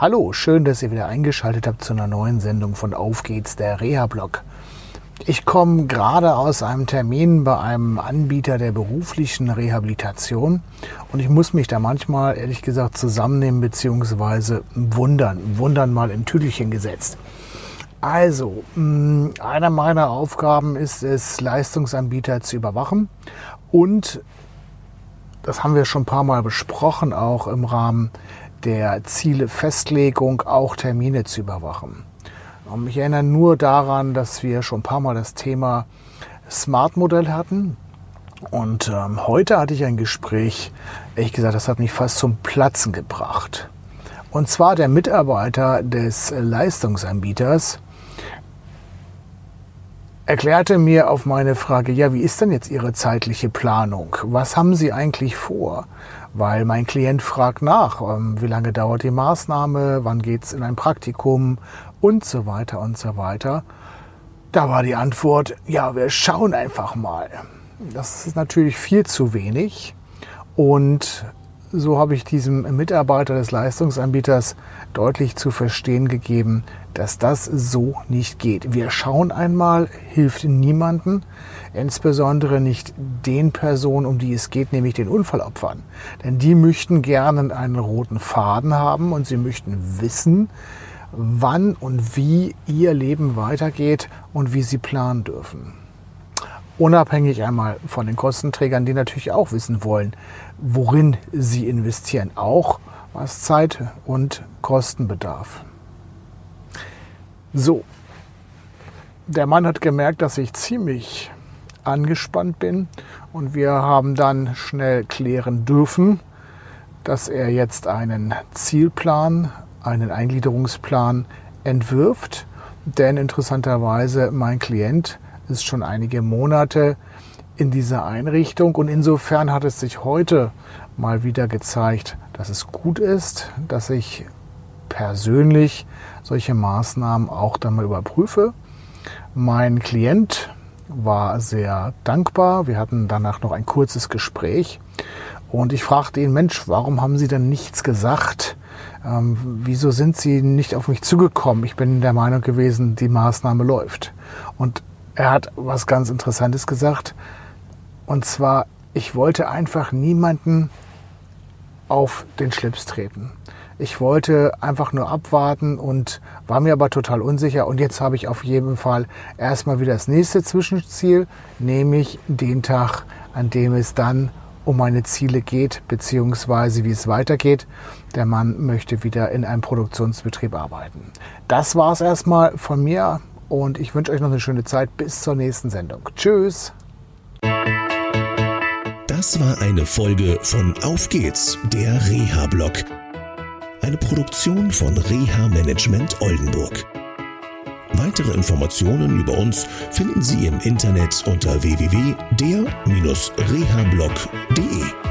Hallo, schön, dass ihr wieder eingeschaltet habt zu einer neuen Sendung von Auf geht's, der Reha-Blog. Ich komme gerade aus einem Termin bei einem Anbieter der beruflichen Rehabilitation und ich muss mich da manchmal ehrlich gesagt zusammennehmen bzw. wundern, wundern mal in Tüdelchen gesetzt. Also, mm, einer meiner Aufgaben ist es, Leistungsanbieter zu überwachen und das haben wir schon ein paar Mal besprochen, auch im Rahmen der Zielefestlegung auch Termine zu überwachen. Ich erinnere nur daran, dass wir schon ein paar Mal das Thema Smart-Modell hatten. Und ähm, heute hatte ich ein Gespräch, ehrlich gesagt, das hat mich fast zum Platzen gebracht. Und zwar der Mitarbeiter des Leistungsanbieters erklärte mir auf meine Frage, ja, wie ist denn jetzt Ihre zeitliche Planung? Was haben Sie eigentlich vor? Weil mein Klient fragt nach, ähm, wie lange dauert die Maßnahme, wann geht es in ein Praktikum und so weiter und so weiter. Da war die Antwort, ja, wir schauen einfach mal. Das ist natürlich viel zu wenig und so habe ich diesem Mitarbeiter des Leistungsanbieters deutlich zu verstehen gegeben, dass das so nicht geht. Wir schauen einmal, hilft niemanden, insbesondere nicht den Personen, um die es geht, nämlich den Unfallopfern. Denn die möchten gerne einen roten Faden haben und sie möchten wissen, wann und wie ihr Leben weitergeht und wie sie planen dürfen. Unabhängig einmal von den Kostenträgern, die natürlich auch wissen wollen, worin sie investieren, auch was Zeit und Kosten bedarf. So, der Mann hat gemerkt, dass ich ziemlich angespannt bin und wir haben dann schnell klären dürfen, dass er jetzt einen Zielplan, einen Eingliederungsplan entwirft. Denn interessanterweise mein Klient ist schon einige Monate in dieser Einrichtung und insofern hat es sich heute mal wieder gezeigt, dass es gut ist, dass ich persönlich solche Maßnahmen auch dann mal überprüfe. Mein Klient war sehr dankbar. Wir hatten danach noch ein kurzes Gespräch und ich fragte ihn, Mensch, warum haben Sie denn nichts gesagt? Ähm, wieso sind Sie nicht auf mich zugekommen? Ich bin der Meinung gewesen, die Maßnahme läuft. Und er hat was ganz Interessantes gesagt. Und zwar, ich wollte einfach niemanden auf den Schlips treten. Ich wollte einfach nur abwarten und war mir aber total unsicher. Und jetzt habe ich auf jeden Fall erstmal wieder das nächste Zwischenziel, nämlich den Tag, an dem es dann um meine Ziele geht, beziehungsweise wie es weitergeht. Der Mann möchte wieder in einem Produktionsbetrieb arbeiten. Das war es erstmal von mir und ich wünsche euch noch eine schöne Zeit bis zur nächsten Sendung. Tschüss! Das war eine Folge von Auf geht's, der Reha-Blog. Eine Produktion von Reha Management Oldenburg. Weitere Informationen über uns finden Sie im Internet unter www.der-rehablog.de.